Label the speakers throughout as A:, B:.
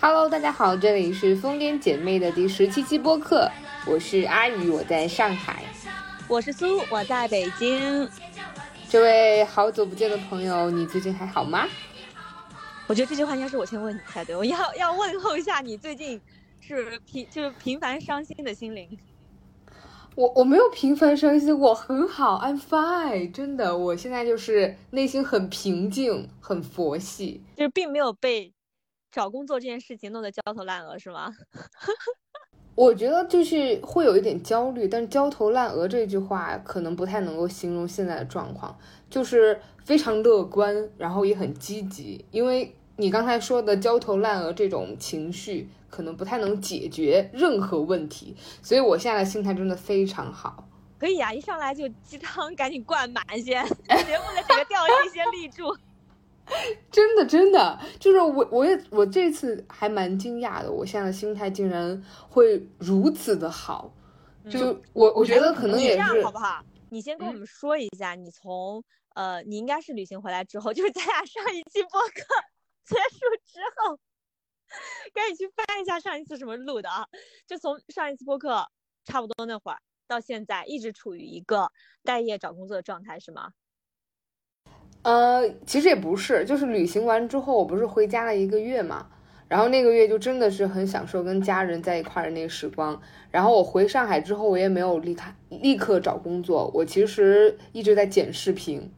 A: Hello，大家好，这里是疯癫姐妹的第十七期播客，我是阿宇，我在上海，
B: 我是苏，我在北京。
A: 这位好久不见的朋友，你最近还好吗？
B: 我觉得这句话应该是我先问你才对，我要 要问候一下你最近是平就是频繁伤心的心灵。
A: 我我没有频繁伤心，我很好，I'm fine，真的，我现在就是内心很平静，很佛系，
B: 就是并没有被。找工作这件事情弄得焦头烂额是吗？
A: 我觉得就是会有一点焦虑，但是焦头烂额这句话可能不太能够形容现在的状况，就是非常乐观，然后也很积极。因为你刚才说的焦头烂额这种情绪，可能不太能解决任何问题，所以我现在的心态真的非常好。
B: 可以啊，一上来就鸡汤赶紧灌满先，节目的整个调性先立住。
A: 真的，真的，就是我，我也，我这次还蛮惊讶的，我现在的心态竟然会如此的好。就我，我觉得可能也是，
B: 好不好？你先跟我们说一下，你从呃，你应该是旅行回来之后，就是咱俩上一期播客 结束之后，赶紧去翻一下上一次什么录的啊？就从上一次播客差不多那会儿到现在，一直处于一个待业找工作的状态，是吗？
A: 呃，其实也不是，就是旅行完之后，我不是回家了一个月嘛，然后那个月就真的是很享受跟家人在一块的那个时光。然后我回上海之后，我也没有立刻立刻找工作，我其实一直在剪视频，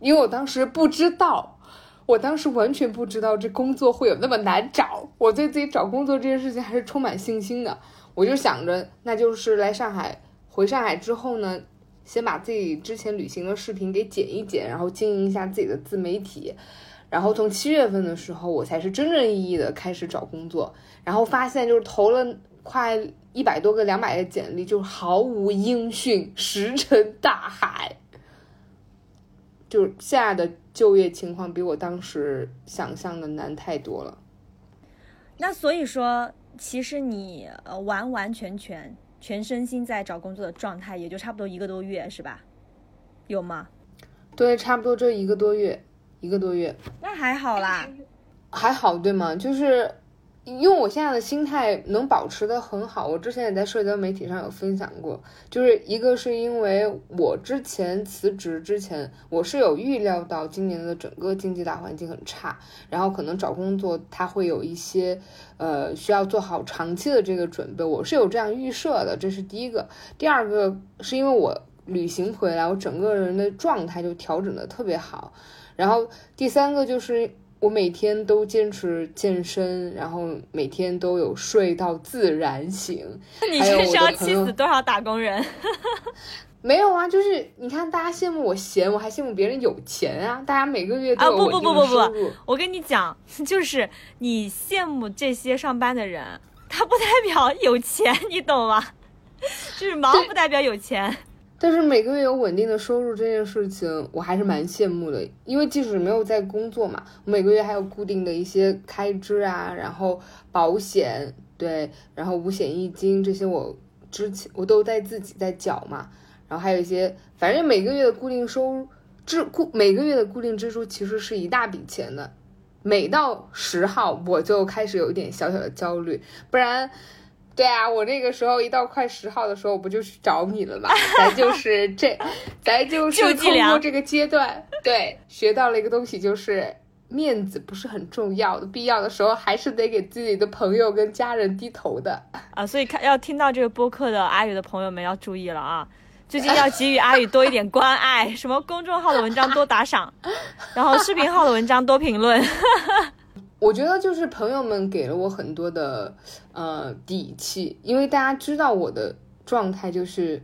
A: 因为我当时不知道，我当时完全不知道这工作会有那么难找。我对自己找工作这件事情还是充满信心的，我就想着，那就是来上海，回上海之后呢。先把自己之前旅行的视频给剪一剪，然后经营一下自己的自媒体，然后从七月份的时候，我才是真正意义的开始找工作，然后发现就是投了快一百多个、两百个简历，就毫无音讯，石沉大海。就是现在的就业情况比我当时想象的难太多了。
B: 那所以说，其实你呃完完全全。全身心在找工作的状态，也就差不多一个多月，是吧？有吗？
A: 对，差不多这一个多月，一个多月。
B: 那还好啦，
A: 还好，对吗？就是。因为我现在的心态能保持的很好，我之前也在社交媒体上有分享过，就是一个是因为我之前辞职之前，我是有预料到今年的整个经济大环境很差，然后可能找工作它会有一些呃需要做好长期的这个准备，我是有这样预设的，这是第一个。第二个是因为我旅行回来，我整个人的状态就调整的特别好，然后第三个就是。我每天都坚持健身，然后每天都有睡到自然醒。
B: 你这是要气死多少打工人？
A: 没有啊，就是你看，大家羡慕我闲，我还羡慕别人有钱啊！大家每个月都有
B: 稳定的收入。我跟你讲，就是你羡慕这些上班的人，他不代表有钱，你懂吗？就是忙不代表有钱。
A: 但是每个月有稳定的收入这件事情，我还是蛮羡慕的。因为即使没有在工作嘛，每个月还有固定的一些开支啊，然后保险对，然后五险一金这些我之前我都在自己在缴嘛。然后还有一些，反正每个月的固定收支固每个月的固定支出其实是一大笔钱的。每到十号我就开始有一点小小的焦虑，不然。对啊，我那个时候一到快十号的时候，我不就去找你了吗？咱就是这，咱就是通过这个阶段，对，学到了一个东西，就是面子不是很重要的，必要的时候还是得给自己的朋友跟家人低头的
B: 啊。所以看要听到这个播客的阿宇的朋友们要注意了啊，最近要给予阿宇多一点关爱，什么公众号的文章多打赏，然后视频号的文章多评论。
A: 我觉得就是朋友们给了我很多的呃底气，因为大家知道我的状态就是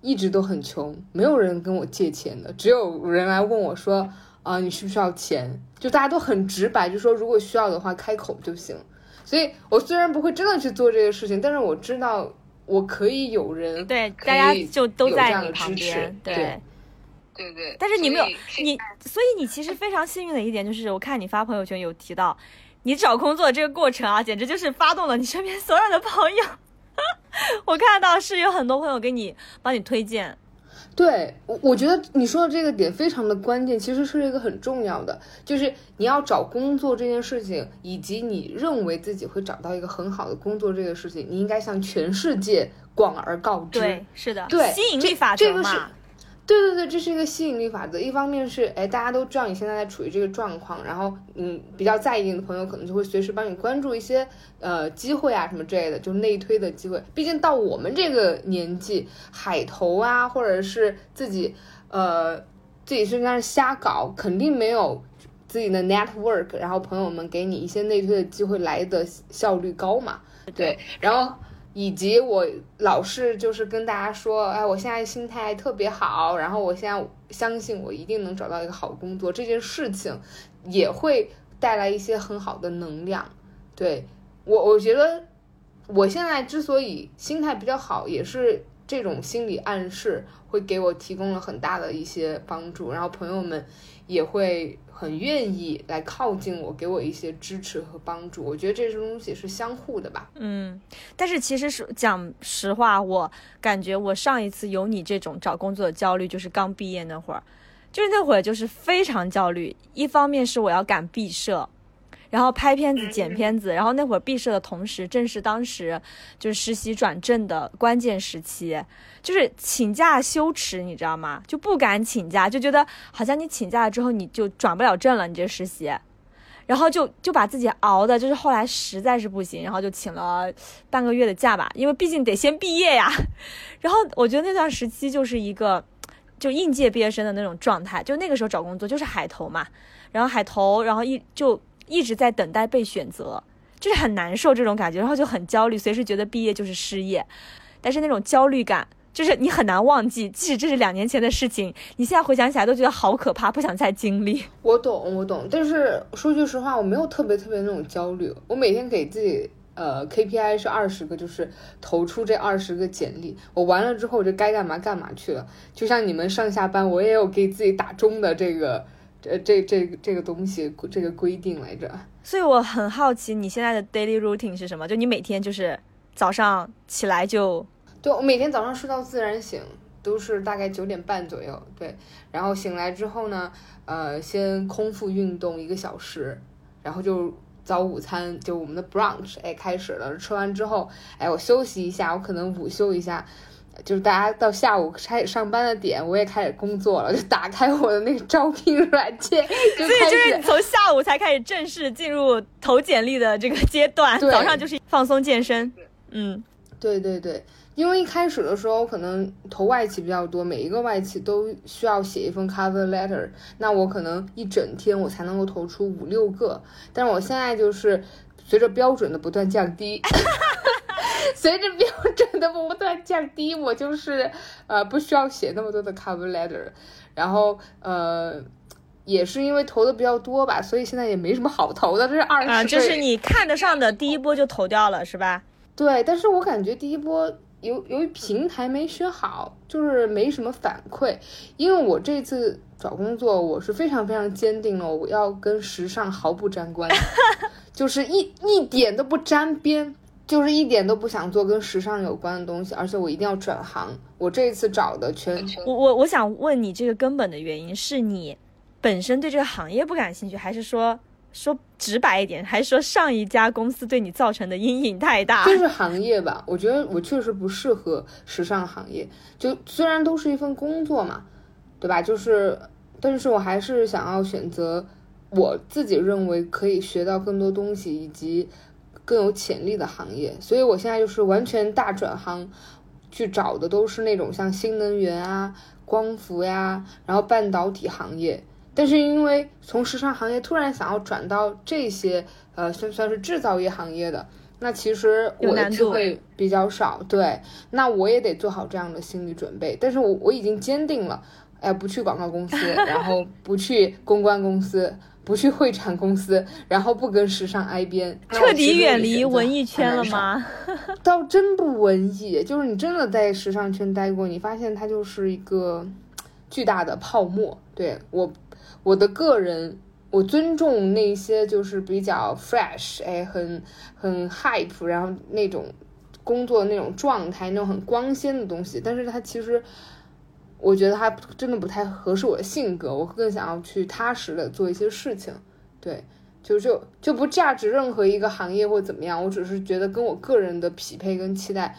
A: 一直都很穷，没有人跟我借钱的，只有人来问我说啊你需不需要钱？就大家都很直白，就说如果需要的话开口就行。所以我虽然不会真的去做这个事情，但是我知道我可以有人
B: 对大家就都在你旁边，
A: 对。对对对，
B: 但是你没有你，所以你其实非常幸运的一点就是，我看你发朋友圈有提到，你找工作这个过程啊，简直就是发动了你身边所有的朋友。我看到是有很多朋友给你帮你推荐。
A: 对我，我觉得你说的这个点非常的关键，其实是一个很重要的，就是你要找工作这件事情，以及你认为自己会找到一个很好的工作这个事情，你应该向全世界广而告之。
B: 对，是的，
A: 对，
B: 吸引力法则
A: 嘛。对对对，这是一个吸引力法则。一方面是，哎，大家都知道你现在在处于这个状况，然后，嗯，比较在意你的朋友可能就会随时帮你关注一些，呃，机会啊什么之类的，就内推的机会。毕竟到我们这个年纪，海投啊，或者是自己，呃，自己身上瞎搞，肯定没有自己的 network，然后朋友们给你一些内推的机会来的效率高嘛。对，然后。以及我老是就是跟大家说，哎，我现在心态特别好，然后我现在相信我一定能找到一个好工作，这件事情也会带来一些很好的能量。对我，我觉得我现在之所以心态比较好，也是这种心理暗示会给我提供了很大的一些帮助，然后朋友们也会。很愿意来靠近我，给我一些支持和帮助。我觉得这些东西是相互的吧。
B: 嗯，但是其实是讲实话，我感觉我上一次有你这种找工作的焦虑，就是刚毕业那会儿，就是那会儿就是非常焦虑。一方面是我要赶毕设。然后拍片子、剪片子，然后那会儿毕设的同时，正是当时就是实习转正的关键时期，就是请假羞耻，你知道吗？就不敢请假，就觉得好像你请假了之后你就转不了正了，你这实习，然后就就把自己熬的，就是后来实在是不行，然后就请了半个月的假吧，因为毕竟得先毕业呀。然后我觉得那段时期就是一个就应届毕业生的那种状态，就那个时候找工作就是海投嘛，然后海投，然后一就。一直在等待被选择，就是很难受这种感觉，然后就很焦虑，随时觉得毕业就是失业。但是那种焦虑感，就是你很难忘记，即使这是两年前的事情，你现在回想起来都觉得好可怕，不想再经历。
A: 我懂，我懂。但是说句实话，我没有特别特别那种焦虑。我每天给自己呃 KPI 是二十个，就是投出这二十个简历。我完了之后，我就该干嘛干嘛去了。就像你们上下班，我也有给自己打钟的这个。这这这这个东西，这个规定来着。
B: 所以我很好奇，你现在的 daily routine 是什么？就你每天就是早上起来就，
A: 对我每天早上睡到自然醒，都是大概九点半左右。对，然后醒来之后呢，呃，先空腹运动一个小时，然后就早午餐，就我们的 brunch，哎，开始了。吃完之后，哎，我休息一下，我可能午休一下。就是大家到下午开始上班的点，我也开始工作了，就打开我的那个招聘软件，
B: 所以就是从下午才开始正式进入投简历的这个阶段。早上就是放松健身，嗯，
A: 对对对，因为一开始的时候可能投外企比较多，每一个外企都需要写一封 cover letter，那我可能一整天我才能够投出五六个，但是我现在就是随着标准的不断降低。随着标准的不断降低，我就是呃不需要写那么多的 cover letter，然后呃也是因为投的比较多吧，所以现在也没什么好投的。这是二十，
B: 就是你看得上的第一波就投掉了，是吧？
A: 对，但是我感觉第一波由由于平台没选好，就是没什么反馈。因为我这次找工作，我是非常非常坚定了，我要跟时尚毫不沾关，就是一一点都不沾边。就是一点都不想做跟时尚有关的东西，而且我一定要转行。我这一次找的全，
B: 我我我想问你，这个根本的原因是你本身对这个行业不感兴趣，还是说说直白一点，还是说上一家公司对你造成的阴影太大？
A: 就是行业吧，我觉得我确实不适合时尚行业。就虽然都是一份工作嘛，对吧？就是，但是我还是想要选择我自己认为可以学到更多东西以及。更有潜力的行业，所以我现在就是完全大转行，去找的都是那种像新能源啊、光伏呀，然后半导体行业。但是因为从时尚行业突然想要转到这些，呃，算算是制造业行业的，那其实我的机会比较少。对，那我也得做好这样的心理准备。但是我我已经坚定了，哎，不去广告公司，然后不去公关公司。不去会产公司，然后不跟时尚挨边，
B: 彻底远离文艺圈了吗？
A: 倒真不文艺，就是你真的在时尚圈待过，你发现它就是一个巨大的泡沫。对我，我的个人，我尊重那些就是比较 fresh，哎，很很 hype，然后那种工作那种状态，那种很光鲜的东西，但是它其实我觉得它真的不太合适我的性格，我更想要去踏实的做一些事情，对，就就就不价值任何一个行业或怎么样，我只是觉得跟我个人的匹配跟期待，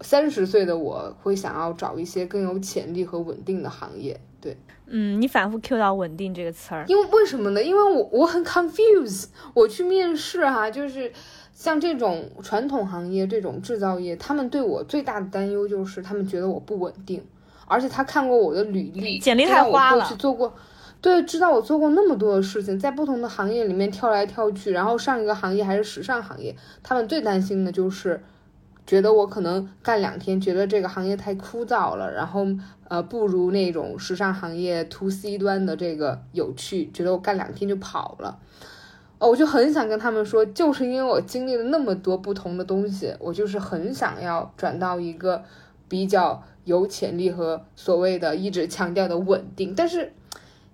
A: 三十岁的我会想要找一些更有潜力和稳定的行业，对，
B: 嗯，你反复 Q 到稳定这个词儿，
A: 因为为什么呢？因为我我很 confused，我去面试哈，就是像这种传统行业这种制造业，他们对我最大的担忧就是他们觉得我不稳定。而且他看过我的履历，
B: 简历太花了。
A: 做过，对，知道我做过那么多的事情，在不同的行业里面跳来跳去，然后上一个行业还是时尚行业。他们最担心的就是，觉得我可能干两天，觉得这个行业太枯燥了，然后呃，不如那种时尚行业 to C 端的这个有趣，觉得我干两天就跑了。哦，我就很想跟他们说，就是因为我经历了那么多不同的东西，我就是很想要转到一个比较。有潜力和所谓的一直强调的稳定，但是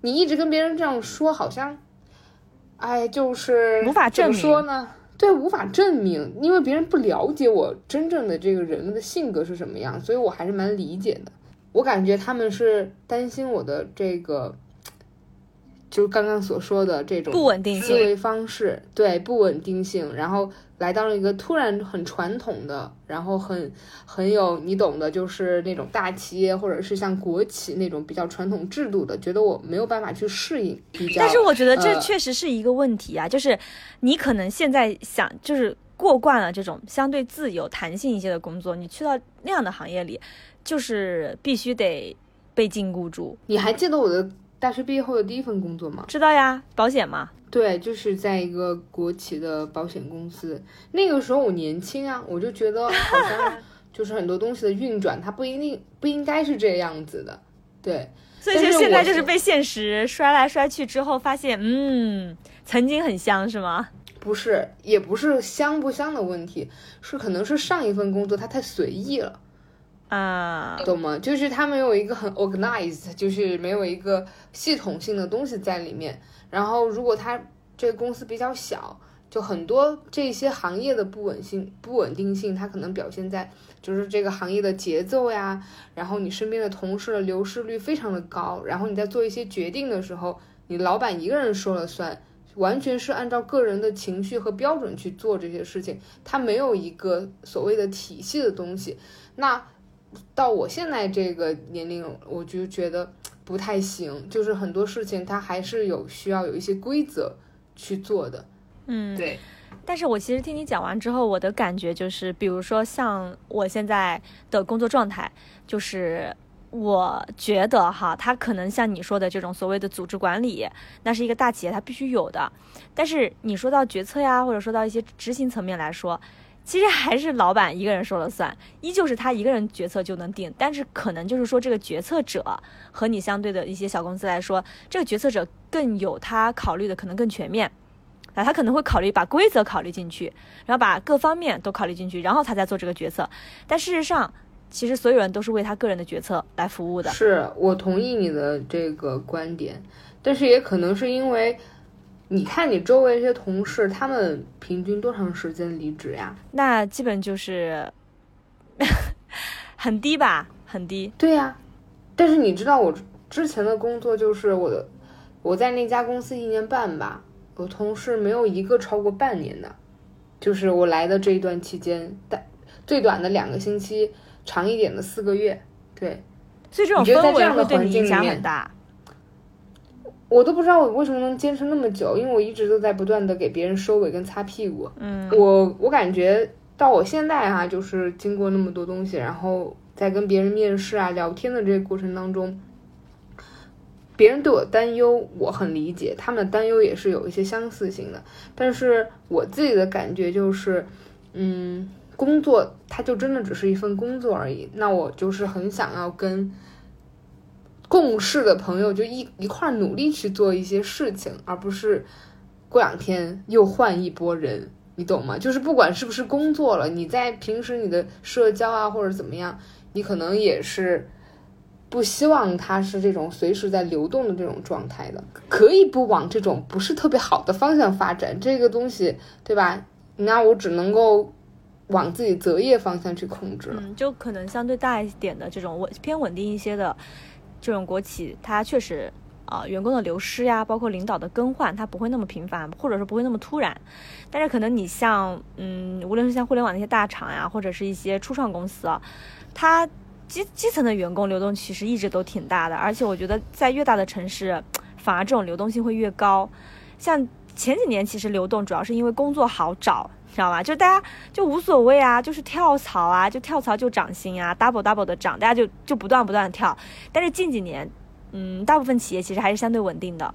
A: 你一直跟别人这样说，好像，哎，就是
B: 无法证明。
A: 说呢？对，无法证明，因为别人不了解我真正的这个人的性格是什么样，所以我还是蛮理解的。我感觉他们是担心我的这个。就是刚刚所说的这种
B: 不稳定
A: 思维方式，对不稳定性，然后来到了一个突然很传统的，然后很很有你懂的，就是那种大企业或者是像国企那种比较传统制度的，觉得我没有办法去适应。比较，
B: 但是我觉得这确实是一个问题啊，就是你可能现在想就是过惯了这种相对自由、弹性一些的工作，你去到那样的行业里，就是必须得被禁锢住。
A: 你还记得我的？大学毕业后的第一份工作吗？
B: 知道呀，保险嘛。
A: 对，就是在一个国企的保险公司。那个时候我年轻啊，我就觉得好像 就是很多东西的运转，它不一定不应该是这样子的。对，
B: 所以就现在就是被现实摔来摔去之后，发现嗯，曾经很香是吗？
A: 不是，也不是香不香的问题，是可能是上一份工作它太随意了。
B: 啊，
A: 懂吗？就是他没有一个很 organized，就是没有一个系统性的东西在里面。然后，如果他这个公司比较小，就很多这些行业的不稳性、不稳定性，它可能表现在就是这个行业的节奏呀。然后你身边的同事的流失率非常的高。然后你在做一些决定的时候，你老板一个人说了算，完全是按照个人的情绪和标准去做这些事情，他没有一个所谓的体系的东西。那到我现在这个年龄，我就觉得不太行。就是很多事情，它还是有需要有一些规则去做的。
B: 嗯，
A: 对。
B: 但是我其实听你讲完之后，我的感觉就是，比如说像我现在的工作状态，就是我觉得哈，它可能像你说的这种所谓的组织管理，那是一个大企业它必须有的。但是你说到决策呀，或者说到一些执行层面来说，其实还是老板一个人说了算，依旧是他一个人决策就能定。但是可能就是说，这个决策者和你相对的一些小公司来说，这个决策者更有他考虑的可能更全面啊，他可能会考虑把规则考虑进去，然后把各方面都考虑进去，然后他再做这个决策。但事实上，其实所有人都是为他个人的决策来服务的。
A: 是我同意你的这个观点，但是也可能是因为。你看你周围这些同事，他们平均多长时间离职呀？
B: 那基本就是 很低吧，很低。
A: 对呀，但是你知道我之前的工作就是我的，我在那家公司一年半吧，我同事没有一个超过半年的，就是我来的这一段期间，但最短的两个星期，长一点的四个月。对，
B: 所以这种氛围会对你影响很大。
A: 我都不知道我为什么能坚持那么久，因为我一直都在不断的给别人收尾跟擦屁股。
B: 嗯，
A: 我我感觉到我现在哈，就是经过那么多东西，然后在跟别人面试啊、聊天的这个过程当中，别人对我担忧，我很理解，他们的担忧也是有一些相似性的。但是我自己的感觉就是，嗯，工作它就真的只是一份工作而已。那我就是很想要跟。共事的朋友就一一块努力去做一些事情，而不是过两天又换一波人，你懂吗？就是不管是不是工作了，你在平时你的社交啊或者怎么样，你可能也是不希望它是这种随时在流动的这种状态的，可以不往这种不是特别好的方向发展，这个东西对吧？那我只能够往自己择业方向去控制。
B: 嗯，就可能相对大一点的这种稳偏稳定一些的这种国企，它确实啊、员工的流失呀，包括领导的更换，它不会那么频繁，或者说不会那么突然。但是可能你像嗯，无论是像互联网那些大厂呀，或者是一些初创公司啊，它基基层的员工流动其实一直都挺大的，而且我觉得在越大的城市，反而这种流动性会越高。像前几年其实流动主要是因为工作好找，知道吗？就大家就无所谓啊，就是跳槽啊，就跳槽就涨薪啊，double double 的涨，大家就就不断不断的跳。但是近几年，嗯，大部分企业其实还是相对稳定的，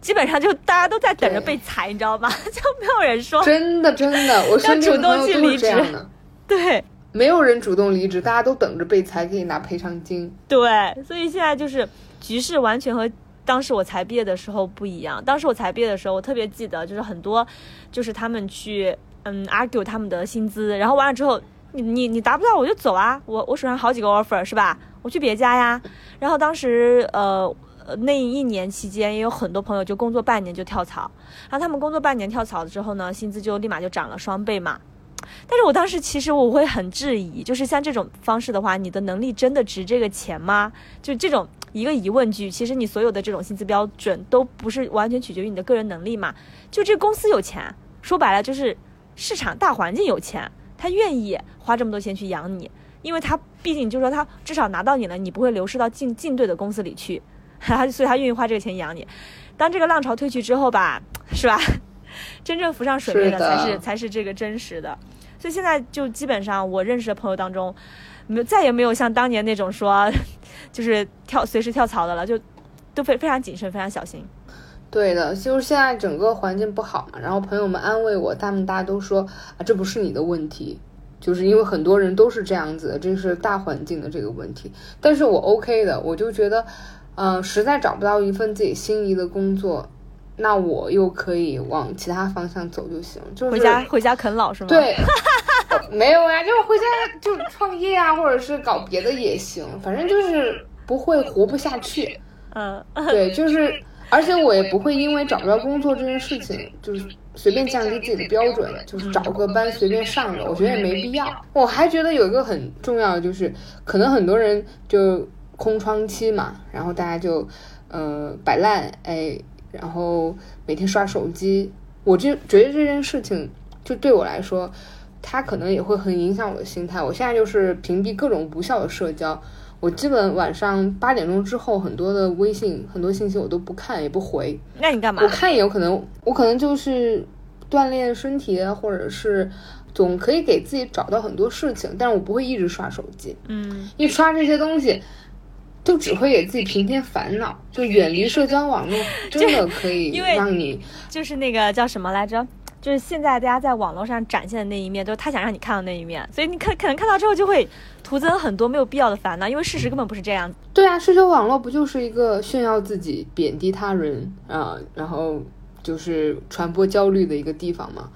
B: 基本上就大家都在等着被裁，你知道吗？就没有人说
A: 真的真的，我身边的
B: 主动去离职 对。
A: 没有人主动离职，大家都等着被裁，可以拿赔偿金。
B: 对，所以现在就是局势完全和当时我才毕业的时候不一样。当时我才毕业的时候，我特别记得，就是很多就是他们去嗯 argue 他们的薪资，然后完了之后，你你你达不到我就走啊，我我手上好几个 offer 是吧？我去别家呀。然后当时呃。那一年期间也有很多朋友就工作半年就跳槽，然后他们工作半年跳槽了之后呢，薪资就立马就涨了双倍嘛。但是我当时其实我会很质疑，就是像这种方式的话，你的能力真的值这个钱吗？就这种一个疑问句，其实你所有的这种薪资标准都不是完全取决于你的个人能力嘛？就这公司有钱，说白了就是市场大环境有钱，他愿意花这么多钱去养你，因为他毕竟就是说他至少拿到你了，你不会流失到竞竞对的公司里去，他 所以他愿意花这个钱养你。当这个浪潮退去之后吧，是吧？真正浮上水面的才是才是这个真实的。所以现在就基本上我认识的朋友当中，没有再也没有像当年那种说，就是跳随时跳槽的了，就都非非常谨慎，非常小心。
A: 对的，就是现在整个环境不好嘛，然后朋友们安慰我，他们大家都说啊，这不是你的问题，就是因为很多人都是这样子的，这是大环境的这个问题。但是我 OK 的，我就觉得，嗯、实在找不到一份自己心仪的工作，那我又可以往其他方向走就行，就是
B: 回家回家啃老是吗？，
A: 对，没有呀，就是回家就创业啊，或者是搞别的也行，反正就是不会活不下去。
B: 嗯，
A: 对，就是，而且我也不会因为找不着工作这件事情，就是随便降低自己的标准，就是找个班随便上了，我觉得也没必要。我还觉得有一个很重要的就是，可能很多人就空窗期嘛，然后大家就呃摆烂，哎，然后每天刷手机，我就觉得这件事情就对我来说。它可能也会很影响我的心态。我现在就是屏蔽各种无效的社交，我基本晚上八点钟之后，很多的微信、很多信息我都不看也不回。
B: 那你干嘛
A: 我？看也有可能，我可能就是锻炼身体，啊或者是总可以给自己找到很多事情，但是我不会一直刷手机，
B: 嗯，
A: 一刷这些东西。就只会给自己平添烦恼，就远离社交网络，真的可以让你
B: 就是那个叫什么来着？就是现在大家在网络上展现的那一面，都是他想让你看到那一面，所以你可可能看到之后就会徒增很多没有必要的烦恼，因为事实根本不是这样。
A: 对啊，社交网络不就是一个炫耀自己、贬低他人啊、然后就是传播焦虑的一个地方嘛？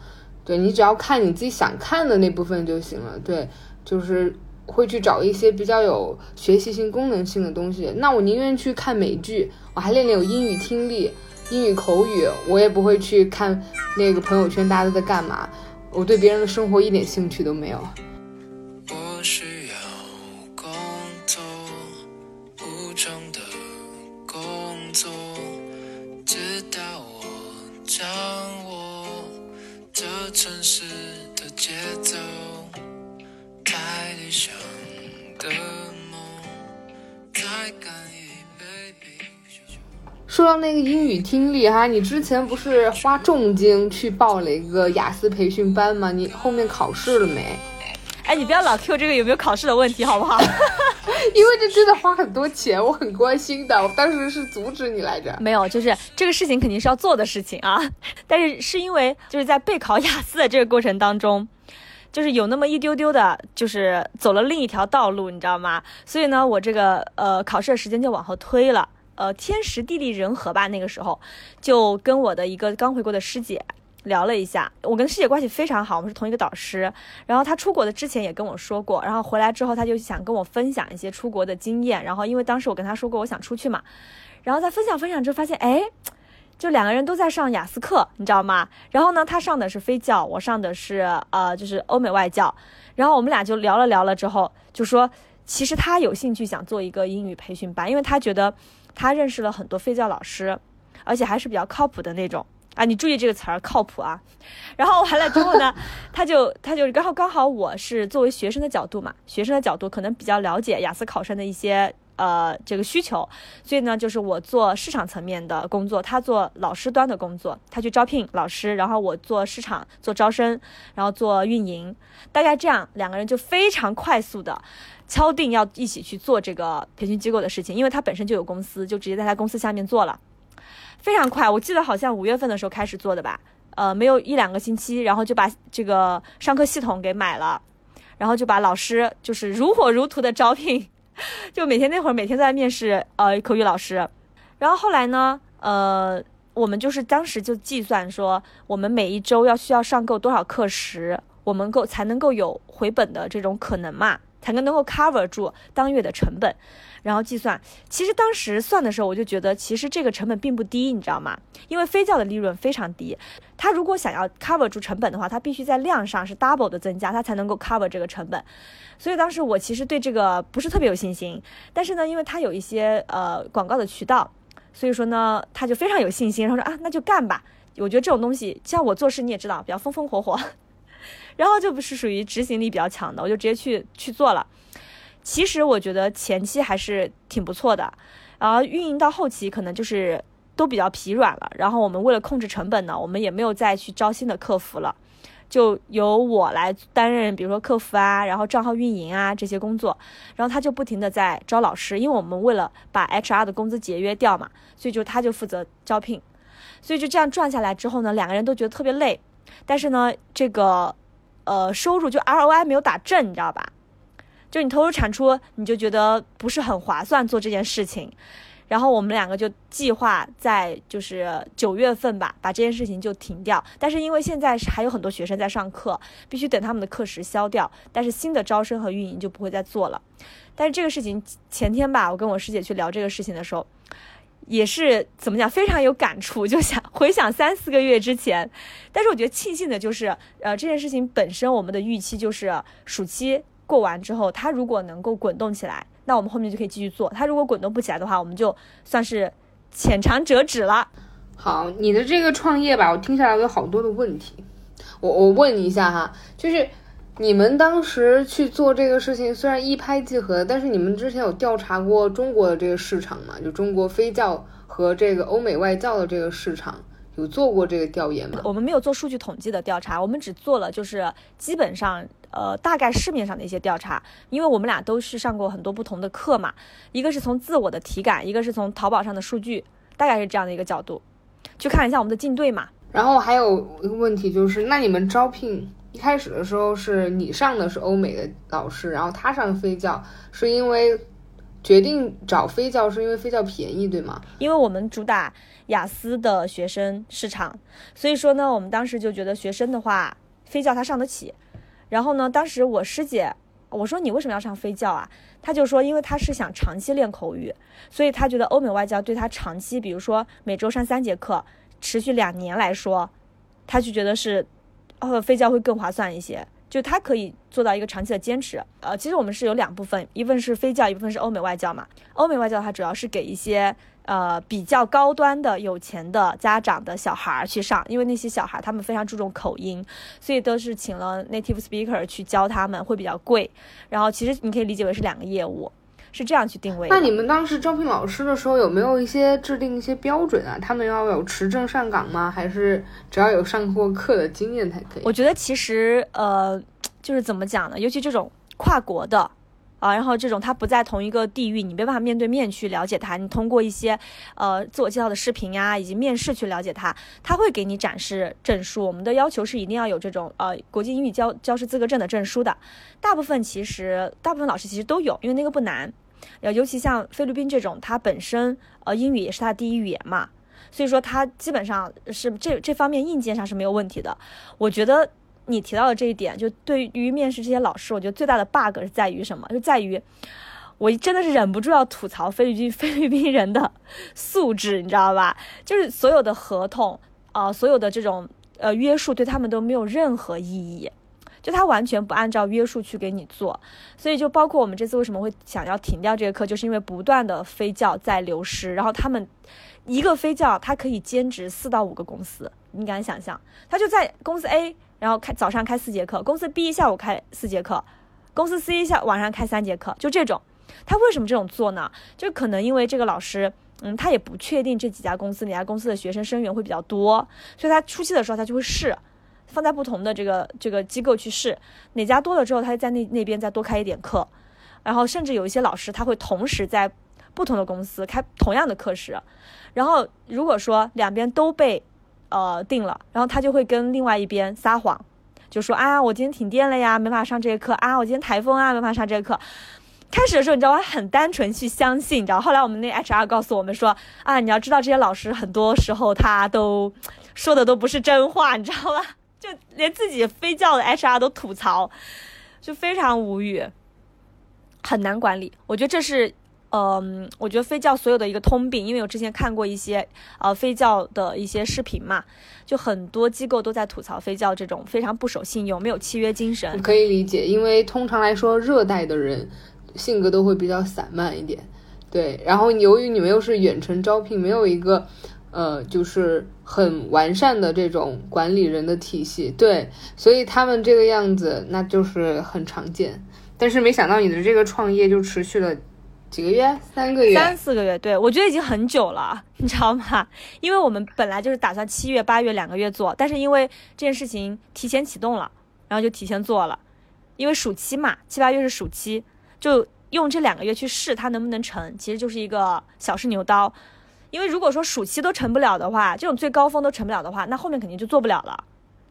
A: 对你只要看你自己想看的那部分就行了。对，就是会去找一些比较有学习性、功能性的东西。那我宁愿去看美剧，我还练练有英语听力、英语口语，我也不会去看那个朋友圈大家都在干嘛。我对别人的生活一点兴趣都没有。
C: 我是
A: 说到那个英语听力哈，你之前不是花重金去报了一个雅思培训班吗？你后面考试了没？
B: 哎，你不要老 Q 这个有没有考试的问题，好不好？
A: 因为这真的花很多钱，我很关心的。我当时是阻止你来着。
B: 没有，就是这个事情肯定是要做的事情啊，但是是因为就是在备考雅思的这个过程当中。就是有那么一丢丢的，就是走了另一条道路，你知道吗？所以呢，我这个呃考试的时间就往后推了。呃，天时地利人和吧，那个时候就跟我的一个刚回国的师姐聊了一下，我跟师姐关系非常好，我们是同一个导师。然后她出国的之前也跟我说过，然后回来之后她就想跟我分享一些出国的经验。然后因为当时我跟她说过我想出去嘛，然后在分享分享之后发现，哎，就两个人都在上雅思课，你知道吗？然后呢，他上的是非教，我上的是呃，就是欧美外教。然后我们俩就聊了聊了之后，就说其实他有兴趣想做一个英语培训班，因为他觉得他认识了很多非教老师，而且还是比较靠谱的那种啊。你注意这个词儿，靠谱啊。然后完了之后呢，他就他就刚好刚好我是作为学生的角度嘛，学生的角度可能比较了解雅思考生的一些。呃，这个需求，所以呢，就是我做市场层面的工作，他做老师端的工作，他去招聘老师，然后我做市场做招生，然后做运营，大概这样，两个人就非常快速的敲定要一起去做这个培训机构的事情，因为他本身就有公司，就直接在他公司下面做了，非常快，我记得好像五月份的时候开始做的吧，呃，没有一两个星期，然后就把这个上课系统给买了，然后就把老师就是如火如荼的招聘。就每天那会儿，每天在面试呃口语老师，然后后来呢，呃，我们就是当时就计算说，我们每一周要需要上够多少课时，我们够才能够有回本的这种可能嘛，才能能够 cover 住当月的成本。然后计算，其实当时算的时候，我就觉得其实这个成本并不低，你知道吗？因为飞教的利润非常低，他如果想要 cover 住成本的话，他必须在量上是 double 的增加，他才能够 cover 这个成本。所以当时我其实对这个不是特别有信心，但是呢，因为他有一些呃广告的渠道，所以说呢，他就非常有信心，然后说啊，那就干吧。我觉得这种东西，像我做事你也知道，比较风风火火，然后就不是属于执行力比较强的，我就直接去去做了。其实我觉得前期还是挺不错的，然后运营到后期可能就是都比较疲软了。然后我们为了控制成本呢，我们也没有再去招新的客服了。就由我来担任，比如说客服啊，然后账号运营啊这些工作，然后他就不停的在招老师，因为我们为了把 HR 的工资节约掉嘛，所以就他就负责招聘，所以就这样转下来之后呢，两个人都觉得特别累，但是呢，这个呃收入就 ROI 没有打正，你知道吧？就你投入产出，你就觉得不是很划算做这件事情。然后我们两个就计划在就是九月份吧，把这件事情就停掉。但是因为现在是还有很多学生在上课，必须等他们的课时消掉。但是新的招生和运营就不会再做了。但是这个事情前天吧，我跟我师姐去聊这个事情的时候，也是怎么讲，非常有感触，就想回想三四个月之前。但是我觉得庆幸的就是，呃，这件事情本身我们的预期就是暑期过完之后，它如果能够滚动起来。那我们后面就可以继续做。它如果滚动不起来的话，我们就算是浅尝辄止了。
A: 好，你的这个创业吧，我听下来有好多的问题。我我问你一下哈，就是你们当时去做这个事情，虽然一拍即合，但是你们之前有调查过中国的这个市场吗？就中国非教和这个欧美外教的这个市场，有做过这个调研吗？
B: 我们没有做数据统计的调查，我们只做了就是基本上。呃，大概市面上的一些调查，因为我们俩都是上过很多不同的课嘛，一个是从自我的体感，一个是从淘宝上的数据，大概是这样的一个角度，去看一下我们的竞队嘛。
A: 然后还有一个问题就是，那你们招聘一开始的时候是你上的是欧美的老师，然后他上飞教，是因为决定找飞教是因为飞教便宜，对吗？
B: 因为我们主打雅思的学生市场，所以说呢，我们当时就觉得学生的话，飞教他上得起。然后呢？当时我师姐，我说你为什么要上飞教啊？他就说，因为他是想长期练口语，所以他觉得欧美外教对他长期，比如说每周上三节课，持续两年来说，他就觉得是，呃，飞教会更划算一些，就他可以做到一个长期的坚持。呃，其实我们是有两部分，一部分是非教，一部分是欧美外教嘛。欧美外教它主要是给一些。呃，比较高端的、有钱的家长的小孩去上，因为那些小孩他们非常注重口音，所以都是请了 native speaker 去教他们，会比较贵。然后其实你可以理解为是两个业务，是这样去定位。
A: 那你们当时招聘老师的时候有没有一些制定一些标准啊？他们要有持证上岗吗？还是只要有上过课的经验才可以？
B: 我觉得其实呃，就是怎么讲呢？尤其这种跨国的。啊，然后这种他不在同一个地域，你没办法面对面去了解他。你通过一些，呃，自我介绍的视频呀，以及面试去了解他，他会给你展示证书。我们的要求是一定要有这种呃国际英语教教师资格证的证书的。大部分其实大部分老师其实都有，因为那个不难。呃，尤其像菲律宾这种，他本身呃英语也是他的第一语言嘛，所以说他基本上是这这方面硬件上是没有问题的。我觉得。你提到的这一点，就对于面试这些老师，我觉得最大的 bug 是在于什么？就在于我真的是忍不住要吐槽菲律宾 菲律宾人的素质，你知道吧？就是所有的合同啊、所有的这种呃约束对他们都没有任何意义，就他完全不按照约束去给你做，所以就包括我们这次为什么会想要停掉这个课，就是因为不断的飞教在流失，然后他们一个飞教他可以兼职四到五个公司，你敢想象？他就在公司 A，然后开早上开四节课，公司 B 下午开四节课，公司 C 下晚上开三节课，就这种。他为什么这种做呢？就可能因为这个老师，嗯，他也不确定这几家公司哪家公司的学生生源会比较多，所以他初期的时候他就会试，放在不同的这个这个机构去试，哪家多了之后，他就在那那边再多开一点课，然后甚至有一些老师他会同时在不同的公司开同样的课时，然后如果说两边都被呃定了，然后他就会跟另外一边撒谎，就说啊我今天停电了呀，没法上这个课啊，我今天台风啊，没法上这个课。开始的时候，你知道，我很单纯去相信，你知道。后来我们那 HR 告诉我们说，啊，你要知道这些老师很多时候他都说的都不是真话，你知道吧？就连自己非教的 HR 都吐槽，就非常无语，很难管理。我觉得这是，嗯、我觉得非教所有的一个通病，因为我之前看过一些呃非教的一些视频嘛，就很多机构都在吐槽非教这种非常不守信用、没有契约精神。
A: 可以理解，因为通常来说，热带的人性格都会比较散漫一点，对。然后由于你们又是远程招聘，没有一个呃，就是很完善的这种管理人的体系，对，所以他们这个样子那就是很常见。但是没想到你的这个创业就持续了几个月，三个月，
B: 三四个月，对我觉得已经很久了，你知道吗？因为我们本来就是打算七月、八月两个月做，但是因为这件事情提前启动了，然后就提前做了。因为暑期嘛，七八月是暑期，就用这两个月去试它能不能成，其实就是一个小试牛刀。因为如果说暑期都成不了的话，这种最高峰都成不了的话，那后面肯定就做不了了。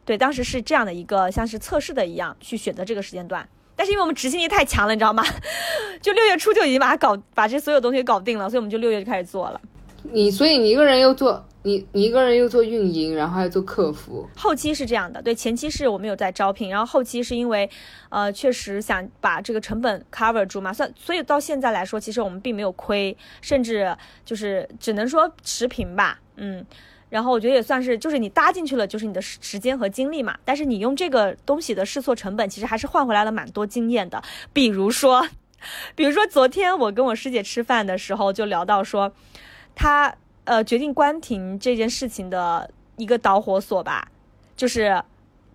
B: 对，当时是这样的一个像是测试的一样去选择这个时间段。但是因为我们执行力太强了，你知道吗？就六月初就已经把它搞，把这所有东西搞定了，所以我们就六月就开始做了。
A: 你所以你一个人又做你你一个人又做运营，然后还做客服，
B: 后期是这样的，对，前期是我们有在招聘，然后后期是因为，呃，确实想把这个成本 cover 住嘛，算，所以到现在来说，其实我们并没有亏，甚至就是只能说持平吧，嗯。然后我觉得也算是，就是你搭进去了，就是你的时时间和精力嘛。但是你用这个东西的试错成本，其实还是换回来了蛮多经验的。比如说，比如说昨天我跟我师姐吃饭的时候，就聊到说，她呃决定关停这件事情的一个导火索吧，就是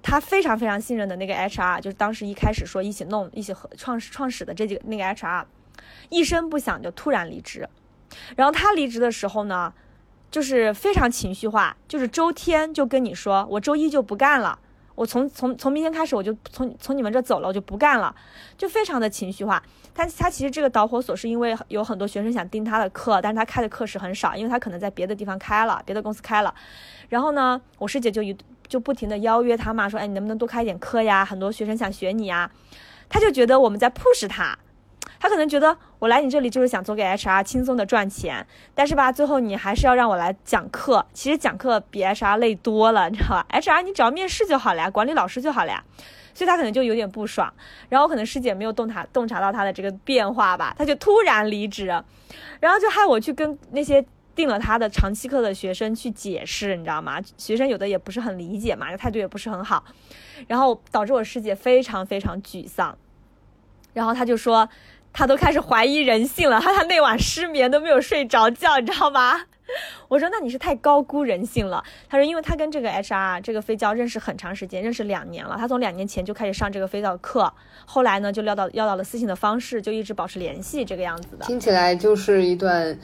B: 他非常非常信任的那个 HR，就是当时一开始说一起弄、一起合创始创始的这几个那个 HR，一声不响就突然离职。然后他离职的时候呢，就是非常情绪化，就是周天就跟你说，我周一就不干了，我从从从明天开始我就从从你们这走了，我就不干了，就非常的情绪化。他他其实这个导火索是因为有很多学生想盯他的课，但是他开的课时很少，因为他可能在别的地方开了，别的公司开了。然后呢，我师姐就一就不停的邀约他嘛，说，哎，你能不能多开一点课呀？很多学生想学你呀。他就觉得我们在 push 他。他可能觉得我来你这里就是想做给 HR 轻松的赚钱，但是吧，最后你还是要让我来讲课。其实讲课比 HR 累多了，你知道吧？HR 你只要面试就好了呀，管理老师就好了呀。所以他可能就有点不爽，然后可能师姐没有洞察洞察到他的这个变化吧，他就突然离职，然后就害我去跟那些订了他的长期课的学生去解释，你知道吗？学生有的也不是很理解嘛，态度也不是很好，然后导致我师姐非常非常沮丧，然后他就说。他都开始怀疑人性了，他他那晚失眠都没有睡着觉，你知道吗？我说那你是太高估人性了。他说，因为他跟这个 HR 这个飞教认识很长时间，认识两年了。他从两年前就开始上这个飞教课，后来呢就撩到要到了私信的方式，就一直保持联系，这个样子的。
A: 听起来就是一段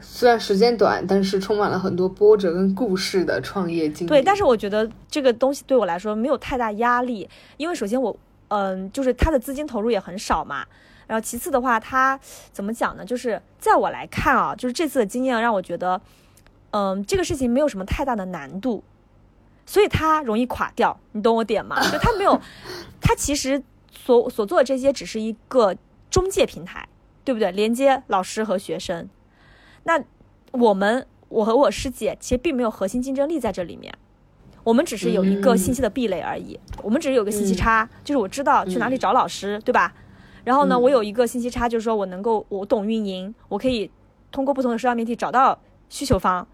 A: 虽然时间短，但是充满了很多波折跟故事的创业经历。
B: 对，但是我觉得这个东西对我来说没有太大压力，因为首先我嗯，就是他的资金投入也很少嘛。然后其次的话，他怎么讲呢？就是在我来看啊，就是这次的经验让我觉得，嗯，这个事情没有什么太大的难度，所以它容易垮掉。你懂我点吗？就他没有，他其实所所做的这些只是一个中介平台，对不对？连接老师和学生。那我们，我和我师姐其实并没有核心竞争力在这里面，我们只是有一个信息的壁垒而已。我们只是有个信息差，就是我知道去哪里找老师，对吧？然后呢，
A: 嗯
B: 我有一个信息差，就是说我能够我懂运营，我可以通过不同的社交媒体找到需求方，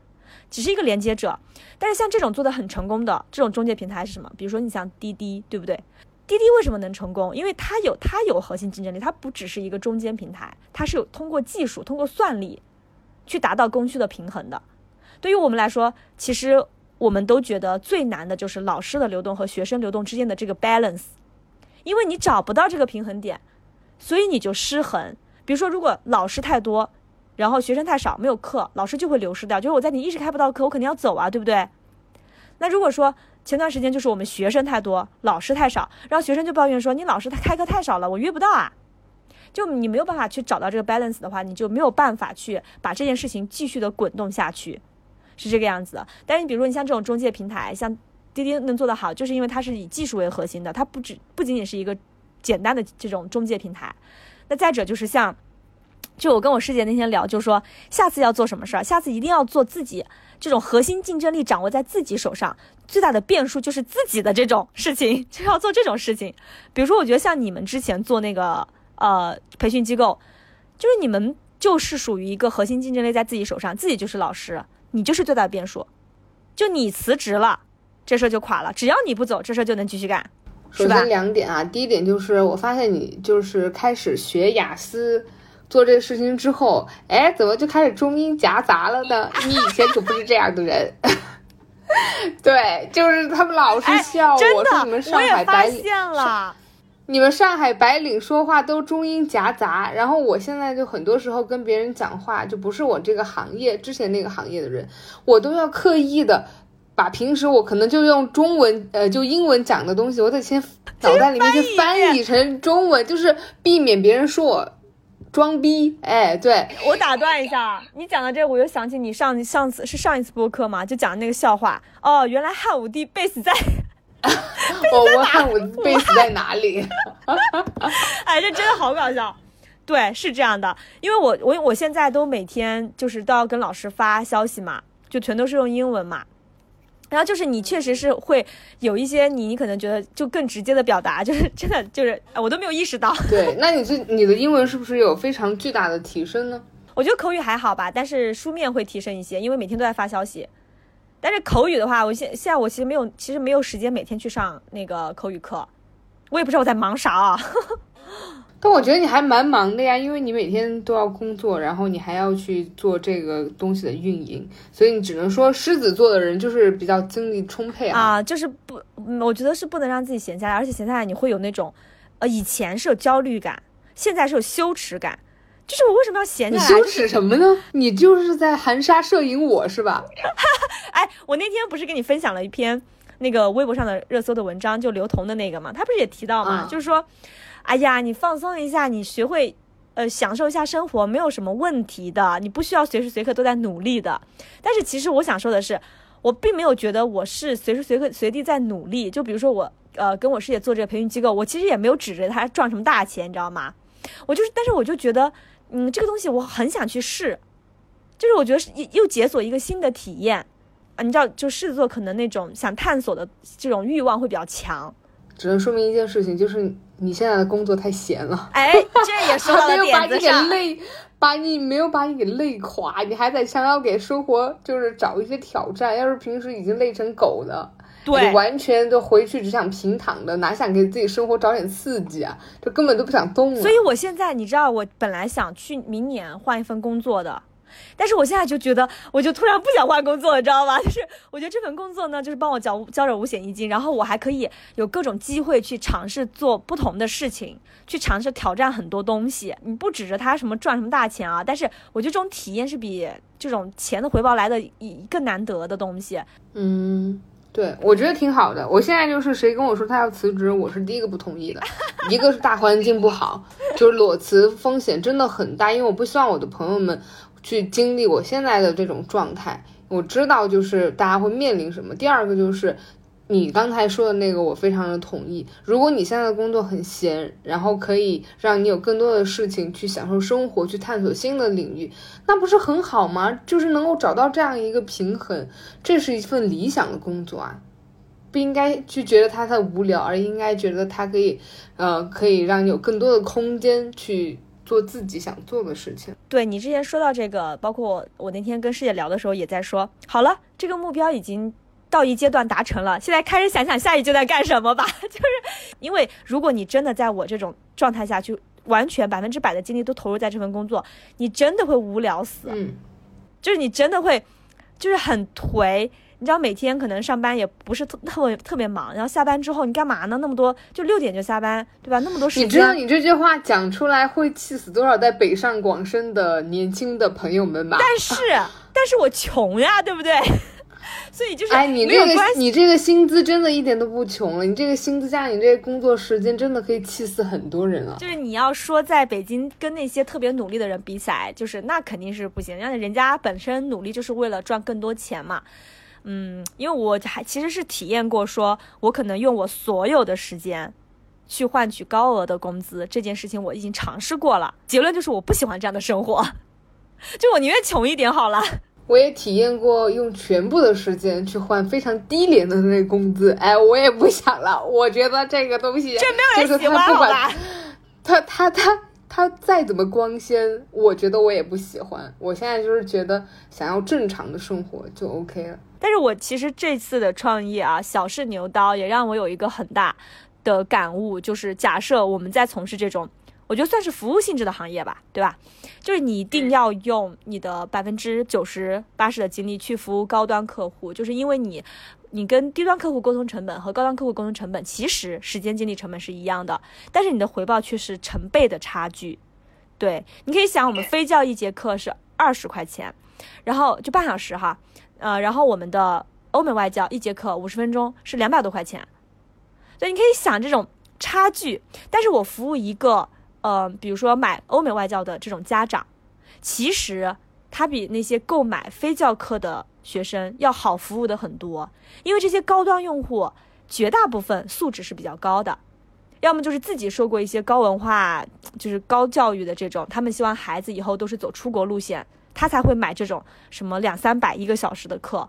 B: 只是一个连接者。但是像这种做的很成功的这种中介平台是什么？比如说你像滴滴，对不对？滴滴为什么能成功？因为它有它有核心竞争力，它不只是一个中间平台，它是有通过技术、通过算力去达到供需的平衡的。对于我们来说，其实我们都觉得最难的就是老师的流动和学生流动之间的这个 balance，因为你找不到这个平衡点，所以你就失衡。比如说，如果老师太多，然后学生太少，没有课，老师就会流失掉。就是我在你一直开不到课，我肯定要走啊，对不对？那如果说前段时间就是我们学生太多，老师太少，然后学生就抱怨说你老师他开课太少了，我约不到啊。就你没有办法去找到这个 balance 的话，你就没有办法去把这件事情继续的滚动下去，是这个样子。但是你比如说你像这种中介平台，像滴滴能做得好，就是因为它是以技术为核心的，它不只不仅仅是一个简单的这种中介平台。那再者就是像，就我跟我师姐那天聊，就说下次要做什么事儿，下次一定要做自己这种核心竞争力掌握在自己手上，最大的变数就是自己的这种事情，就要做这种事情。比如说，我觉得像你们之前做那个呃培训机构，就是你们就是属于一个核心竞争力在自己手上，自己就是老师，你就是最大的变数。就你辞职了，这事就垮了；只要你不走，这事就能继续干，
A: 首先？两点啊，第一点就是我发现你就是开始学雅思。做这个事情之后，哎，怎么就开始中英夹杂了呢？你以前可不是这样的人。对，就是他们老是
B: 哎
A: 笑
B: 真
A: 我说你们，上海白领。你们上海白领说话都中英夹杂，然后我现在就很多时候跟别人讲话，就不是我这个行业之前那个行业的人，我都要刻意的把平时我可能就用中文呃就英文讲的东西，我得先脑袋里面去翻译成中文，就是避免别人说我装逼。哎，对，
B: 我打断一下，你讲到这个，我又想起你上上次是上一次播客嘛，就讲那个笑话。哦，原来汉武帝 base 在，
A: 我问汉武帝 base 在哪里？
B: 哎，这真的好搞笑。对，是这样的，因为我我我现在都每天就是都要跟老师发消息嘛，就全都是用英文嘛。然后就是你确实是会有一些你你可能觉得就更直接的表达，就是真的就是哎我都没有意识到。
A: 对，那你这你的英文是不是有非常巨大的提升呢？
B: 我觉得口语还好吧，但是书面会提升一些，因为每天都在发消息。但是口语的话，我现现在我其实没有，其实没有时间每天去上那个口语课，我也不知道我在忙啥啊。
A: 但我觉得你还蛮忙的呀，因为你每天都要工作，然后你还要去做这个东西的运营，所以你只能说狮子座的人就是比较精力充沛啊。
B: 啊，就是不，嗯我觉得是不能让自己闲下来，而且闲下来你会有那种，呃，以前是有焦虑感，现在是有羞耻感，就是我为什么要闲下来？
A: 你羞耻什么呢？你就是在含沙射影我是吧？
B: 哎，我那天不是跟你分享了一篇那个微博上的热搜的文章，就刘同的那个嘛，他不是也提到嘛，
A: 嗯
B: 就是说，哎呀，你放松一下，你学会呃享受一下生活，没有什么问题的，你不需要随时随刻都在努力的。但是其实我想说的是，我并没有觉得我是随时随刻随地在努力。就比如说我呃跟我师姐做这个培训机构，我其实也没有指着他赚什么大钱，你知道吗？我就是，但是我就觉得，嗯，这个东西我很想去试，就是我觉得是又又解锁一个新的体验。啊，你知道，就狮子座可能那种想探索的这种欲望会比较强。
A: 只能说明一件事情，就是你现在的工作太闲了，
B: 哎，这也说到
A: 还 没
B: 了
A: 有把你给
B: 点子上。
A: 累，把你没有把你给累垮，你还得想要给生活就是找一些挑战。要是平时已经累成狗的，
B: 对
A: 你完全就回去只想平躺的，哪想给自己生活找点刺激啊？就根本都不想动了。
B: 所以我现在，你知道，我本来想去明年换一份工作的，但是我现在就觉得，我就突然不想换工作，你知道吗？就是我觉得这份工作呢，就是帮我交交着五险一金，然后我还可以有各种机会去尝试做不同的事情，去尝试挑战很多东西。你不指着他什么赚什么大钱啊，但是我觉得这种体验是比这种钱的回报来的一更难得的东西。
A: 嗯，对，我觉得挺好的。我现在就是谁跟我说他要辞职，我是第一个不同意的。一个是大环境不好，就是裸辞风险真的很大，因为我不希望我的朋友们去经历我现在的这种状态。我知道就是大家会面临什么。第二个就是。你刚才说的那个，我非常的同意。如果你现在的工作很闲，然后可以让你有更多的事情去享受生活，去探索新的领域，那不是很好吗？就是能够找到这样一个平衡，这是一份理想的工作啊。不应该去觉得它太无聊，而应该觉得它可以，呃，可以让你有更多的空间去做自己想做的事情。
B: 对你之前说到这个，包括我那天跟师姐聊的时候也在说，好了，这个目标已经到一阶段达成了，现在开始想想下一阶段干什么吧。就是因为如果你真的在我这种状态下去，完全百分之百的精力都投入在这份工作，你真的会无聊死。
A: 嗯，
B: 就是你真的会，就是很颓。你知道每天可能上班也不是特特别特别忙，然后下班之后你干嘛呢？那么多就六点就下班，对吧？那么多时间。
A: 你知道你这句话讲出来会气死多少在北上广深的年轻的朋友们吗？
B: 但是，但是我穷呀，对不对？所以就是
A: 哎，你这个你这个薪资真的一点都不穷了，你这个薪资加你这个工作时间，真的可以气死很多人啊！
B: 就是你要说在北京跟那些特别努力的人比起来，就是那肯定是不行，因为人家本身努力就是为了赚更多钱嘛。嗯，因为我还其实是体验过，说我可能用我所有的时间去换取高额的工资这件事情，我已经尝试过了。结论就是我不喜欢这样的生活，就我宁愿穷一点好了。
A: 我也体验过用全部的时间去换非常低廉的那工资，哎，我也不想了。我觉得这个东西
B: 这没有人喜欢，
A: 好吧？他他他他再怎么光鲜，我觉得我也不喜欢。我现在就是觉得想要正常的生活就 OK 了。
B: 但是我其实这次的创业啊，小试牛刀也让我有一个很大的感悟，就是假设我们在从事这种。我觉得算是服务性质的行业吧，对吧？就是你一定要用你的百分之九十八十的精力去服务高端客户，就是因为你，你跟低端客户沟通成本和高端客户沟通成本其实时间精力成本是一样的，但是你的回报却是成倍的差距。对，你可以想，我们非教一节课是二十块钱，然后就半小时哈，呃，然后我们的欧美外教一节课五十分钟是两百多块钱，对，你可以想这种差距，但是我服务一个。呃，比如说买欧美外教的这种家长，其实他比那些购买非教课的学生要好服务的很多，因为这些高端用户绝大部分素质是比较高的，要么就是自己受过一些高文化，就是高教育的这种，他们希望孩子以后都是走出国路线，他才会买这种什么两三百一个小时的课，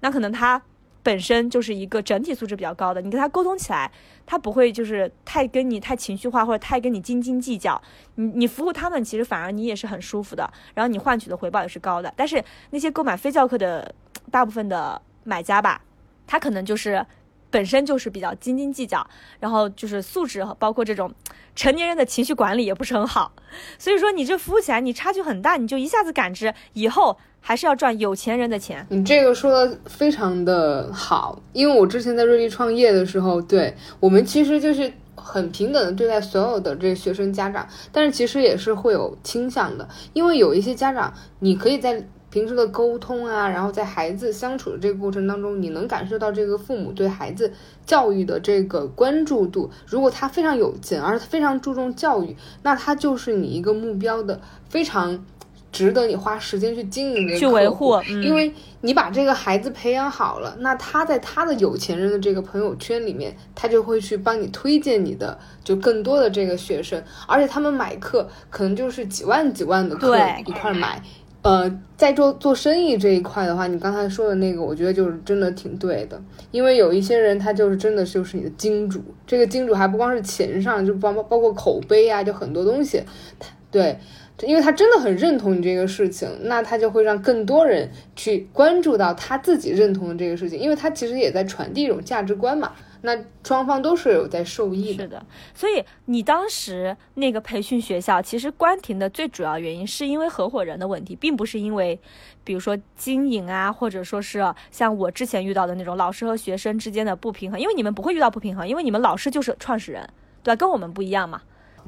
B: 那可能他。本身就是一个整体素质比较高的，你跟他沟通起来，他不会就是太跟你太情绪化或者太跟你斤斤计较。你你服务他们，其实反而你也是很舒服的，然后你换取的回报也是高的。但是那些购买非教课的大部分的买家吧，他可能就是本身就是比较斤斤计较，然后就是素质包括这种成年人的情绪管理也不是很好。所以说你这服务起来你差距很大，你就一下子感知以后。还是要赚有钱人的钱。
A: 你这个说的非常的好，因为我之前在瑞丽创业的时候，对我们其实就是很平等的对待所有的这学生家长，但是其实也是会有倾向的，因为有一些家长，你可以在平时的沟通啊，然后在孩子相处的这个过程当中，你能感受到这个父母对孩子教育的这个关注度。如果他非常有钱，而非常注重教育，那他就是你一个目标的非常。值得你花时间去经营的
B: 去维护，
A: 因为你把这个孩子培养好了，那他在他的有钱人的这个朋友圈里面，他就会去帮你推荐你的就更多的这个学生，而且他们买课可能就是几万几万的课一块买。呃，在做做生意这一块的话，你刚才说的那个，我觉得就是真的挺对的，因为有一些人他就是真的就是你的金主，这个金主还不光是钱上，就包包括口碑啊，就很多东西，他对。因为他真的很认同你这个事情，那他就会让更多人去关注到他自己认同的这个事情，因为他其实也在传递一种价值观嘛。那双方都是有在受益
B: 的。是的，所以你当时那个培训学校其实关停的最主要原因是因为合伙人的问题，并不是因为，比如说经营啊，或者说是像我之前遇到的那种老师和学生之间的不平衡。因为你们不会遇到不平衡，因为你们老师就是创始人，对吧？跟我们不一样嘛。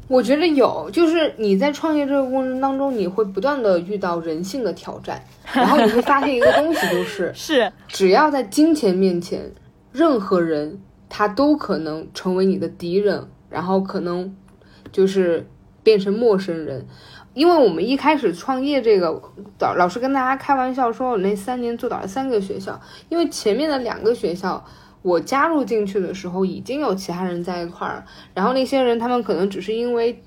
A: 我觉得有，就是你在创业这个过程当中，你会不断的遇到人性的挑战，然后你会发现一个东西，就是
B: 是
A: 只要在金钱面前，任何人他都可能成为你的敌人，然后可能就是变成陌生人。因为我们一开始创业这个，老老师跟大家开玩笑说，我那三年做到了三个学校，因为前面的两个学校。我加入进去的时候，已经有其他人在一块儿，然后那些人他们可能只是因为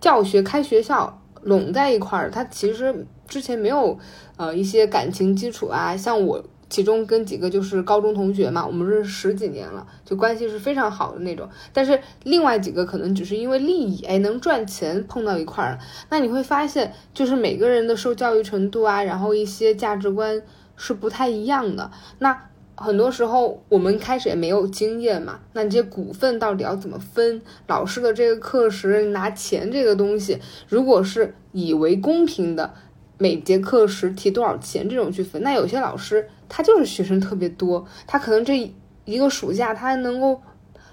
A: 教学开学校拢在一块儿，他其实之前没有呃一些感情基础啊。像我其中跟几个就是高中同学嘛，我们认识十几年了，就关系是非常好的那种。但是另外几个可能只是因为利益，哎，能赚钱碰到一块儿了。那你会发现，就是每个人的受教育程度啊，然后一些价值观是不太一样的。那很多时候我们开始也没有经验嘛，那这些股份到底要怎么分？老师的这个课时拿钱这个东西，如果是以为公平的。每节课时提多少钱这种去分，那有些老师他就是学生特别多，他可能这一个暑假他还能够。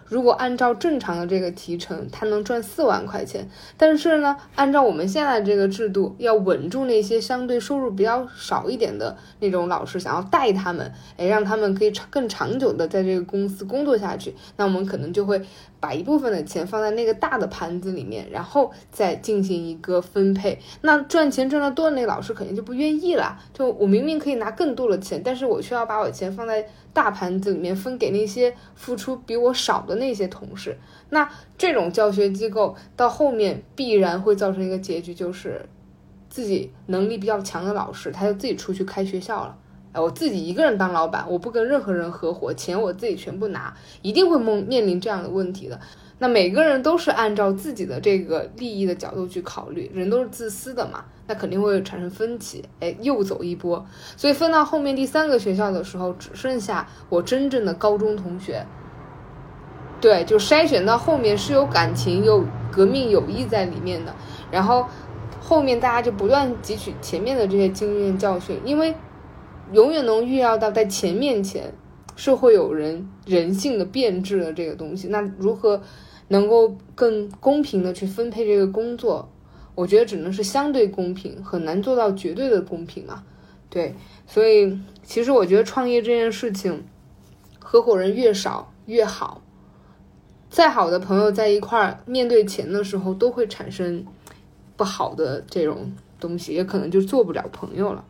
A: 如果按照正常的这个提成，他能赚四万块钱。但是呢，按照我们现在这个制度，要稳住那些相对收入比较少一点的那种老师，想要带他们，哎，让他们可以长更长久的在这个公司工作下去，那我们可能就会把一部分的钱放在那个大的盘子里面，然后再进行一个分配。那赚钱赚得多的那个老师肯定就不愿意了。就我明明可以拿更多的钱，但是我却要把我钱放在。大盘子里面分给那些付出比我少的那些同事，那这种教学机构到后面必然会造成一个结局，就是自己能力比较强的老师，他就自己出去开学校了。哎，我自己一个人当老板，我不跟任何人合伙，钱我自己全部拿，一定会面面临这样的问题的。那每个人都是按照自己的这个利益的角度去考虑，人都是自私的嘛，那肯定会产生分歧，哎，又走一波。所以分到后面第三个学校的时候，只剩下我真正的高中同学。对，就筛选到后面是有感情、有革命友谊在里面的。然后后面大家就不断汲取前面的这些经验教训，因为永远能预料到在钱面前是会有人人性的变质的这个东西。那如何？能够更公平的去分配这个工作，我觉得只能是相对公平，很难做到绝对的公平嘛。对，所以其实我觉得创业这件事情，合伙人越少越好。再好的朋友在一块儿，面对钱的时候都会产生不好的这种东西，也可能就做不了朋友了。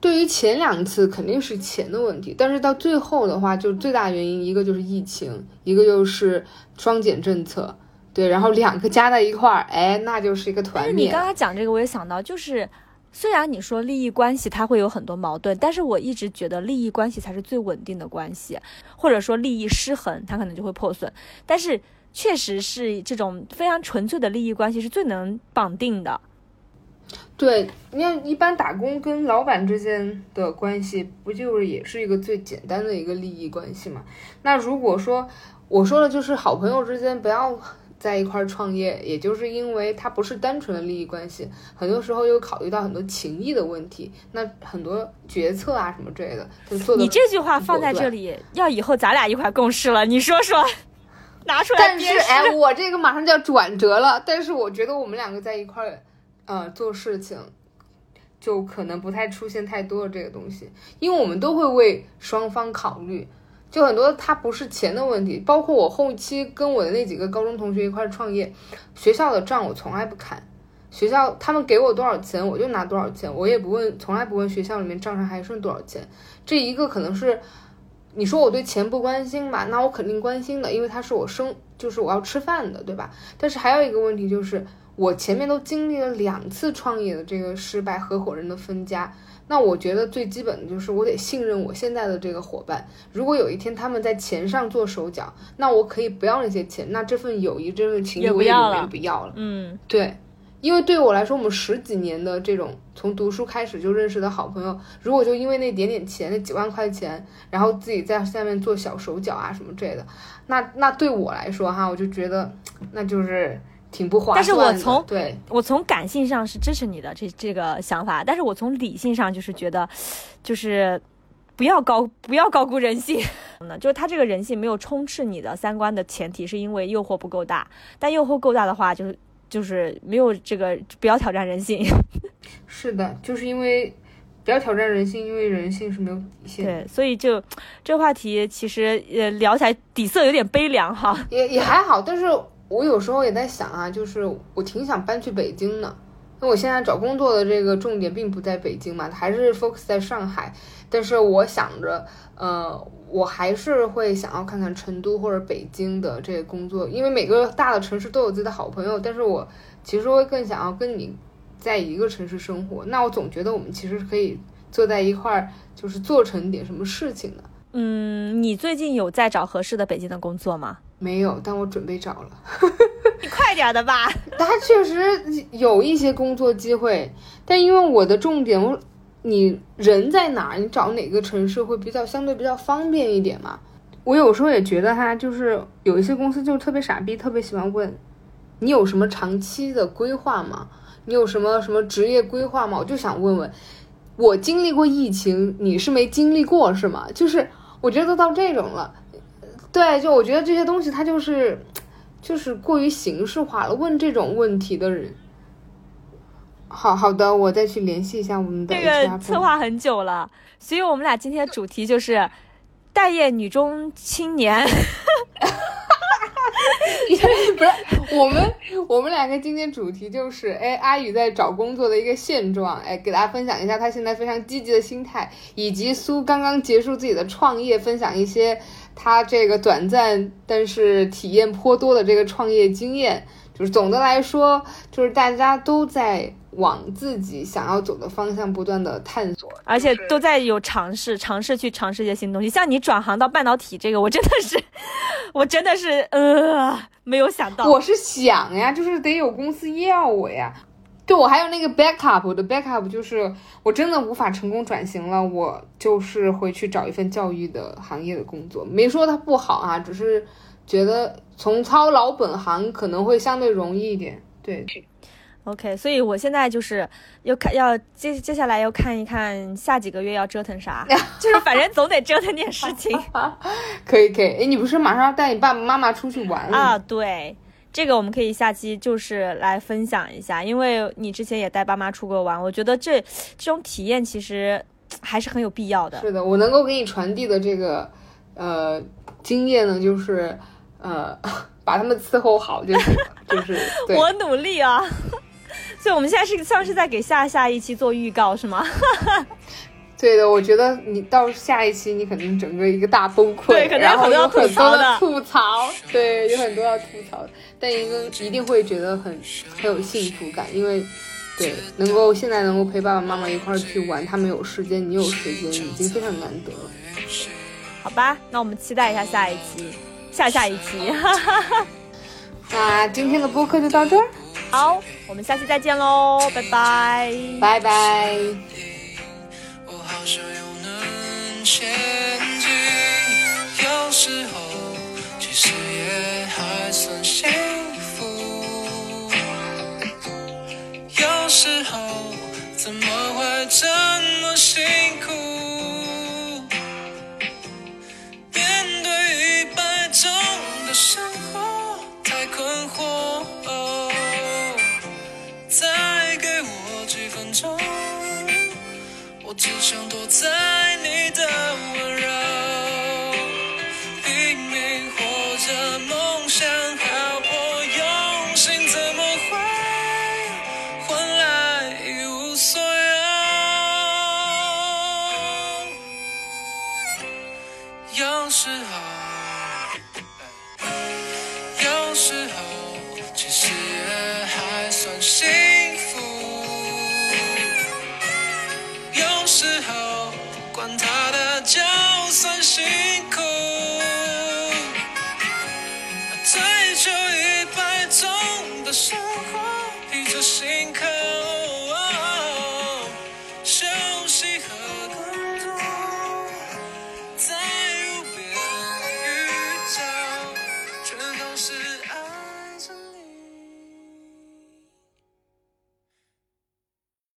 A: 对于前两次肯定是钱的问题，但是到最后的话，就最大原因一个就是疫情，一个就是双减政策，对，然后两个加在一块儿，哎，那就是一个团灭。
B: 你刚刚讲这个，我也想到，就是虽然你说利益关系它会有很多矛盾，但是我一直觉得利益关系才是最稳定的关系，或者说利益失衡，它可能就会破损。但是确实是这种非常纯粹的利益关系是最能绑定的。
A: 对，你看，一般打工跟老板之间的关系，不就是也是一个最简单的一个利益关系嘛？那如果说我说的就是好朋友之间不要在一块儿创业，也就是因为它不是单纯的利益关系，很多时候又考虑到很多情谊的问题，那很多决策啊什么之类的，就做
B: 你这句话放在这里，要以后咱俩一块共事了，你说说，拿出来。
A: 但是哎，我这个马上就要转折了，但是我觉得我们两个在一块儿。呃，做事情就可能不太出现太多的这个东西，因为我们都会为双方考虑，就很多它不是钱的问题，包括我后期跟我的那几个高中同学一块创业，学校的账我从来不看，学校他们给我多少钱我就拿多少钱，我也不问，从来不问学校里面账上还剩多少钱。这一个可能是你说我对钱不关心吧，那我肯定关心的，因为它是我生，就是我要吃饭的，对吧？但是还有一个问题就是。我前面都经历了两次创业的这个失败，合伙人的分家。那我觉得最基本的就是我得信任我现在的这个伙伴。如果有一天他们在钱上做手脚，那我可以不要那些钱，那这份友谊、这份情谊我也不要了。
B: 嗯，
A: 对，因为对我来说，我们十几年的这种从读书开始就认识的好朋友，如果就因为那点点钱，那几万块钱，然后自己在下面做小手脚啊什么之类的，那那对我来说哈，我就觉得那就是。挺不划
B: 算，但是我从
A: 对
B: 我从感性上是支持你的这这个想法，但是我从理性上就是觉得，就是不要高不要高估人性，就是他这个人性没有充斥你的三观的前提，是因为诱惑不够大，但诱惑够大的话，就是就是没有这个不要挑战人性。
A: 是的，就是因为不要挑战人性，因为人性是没有底线。
B: 对，所以就这个话题其实呃聊起来底色有点悲凉哈，
A: 也也还好，但是。我有时候也在想啊，就是我挺想搬去北京的，那我现在找工作的这个重点并不在北京嘛，还是 focus 在上海。但是我想着，呃，我还是会想要看看成都或者北京的这个工作，因为每个大的城市都有自己的好朋友。但是我其实会更想要跟你在一个城市生活。那我总觉得我们其实可以坐在一块儿，就是做成点什么事情的。
B: 嗯，你最近有在找合适的北京的工作吗？
A: 没有，但我准备找了。
B: 你快点的吧。
A: 他确实有一些工作机会，但因为我的重点，我你人在哪儿，你找哪个城市会比较相对比较方便一点嘛？我有时候也觉得哈，就是有一些公司就特别傻逼，特别喜欢问你有什么长期的规划吗？你有什么什么职业规划吗？我就想问问，我经历过疫情，你是没经历过是吗？就是我觉得都到这种了，对，就我觉得这些东西它就是就是过于形式化了。问这种问题的人，好好的，我再去联系一下我们的
B: 这个策划很久了，所以我们俩今天的主题就是待业女中青年。
A: 不是我们，我们两个今天主题就是，哎，阿宇在找工作的一个现状，哎，给大家分享一下他现在非常积极的心态，以及苏刚刚结束自己的创业，分享一些他这个短暂但是体验颇多的这个创业经验。就是总的来说，就是大家都在往自己想要走的方向不断的探索，
B: 而且都在有尝试，尝试去尝试一些新东西。像你转行到半导体这个，我真的是，我真的是呃，没有想到。
A: 我是想呀，就是得有公司要我呀。对我还有那个 backup，我的 backup 就是我真的无法成功转型了，我就是回去找一份教育的行业的工作。没说它不好啊，只是觉得从操老本行可能会相对容易一点。对
B: ，OK，所以我现在就是要看，要接接下来要看一看下几个月要折腾啥，就是反正总得折腾点事情
A: 可以 可以。哎，你不是马上要带你爸爸妈妈出去玩了吗？
B: 啊。对，这个我们可以下期就是来分享一下，因为你之前也带爸妈出国玩，我觉得这这种体验其实还是很有必要的。
A: 是的，我能够给你传递的这个呃经验呢，就是呃 把他们伺候好就行了，就是对。
B: 我努力啊。所以我们现在是像是在给下下一期做预告是吗？
A: 对的，我觉得你到下一期你肯定整个一个大崩溃，
B: 对可能有
A: 然后
B: 很多要
A: 有很多
B: 吐槽的
A: 的吐槽，对，有很多要吐槽的，但一个一定会觉得很很有幸福感，因为对能够现在能够陪爸爸妈妈一块儿去玩，他们有时间，你有时间，已经非常难得了。
B: 好吧，那我们期待一下下一期，下下一期。
A: 那今天的播客就到这儿，
B: 好，我们下期再见喽，拜拜。
A: 拜拜。
C: 好像又能前进。有时候其实也还算幸福，有时候怎么会这么辛苦？面对一百种的生活，太困惑。只想躲在你的温柔，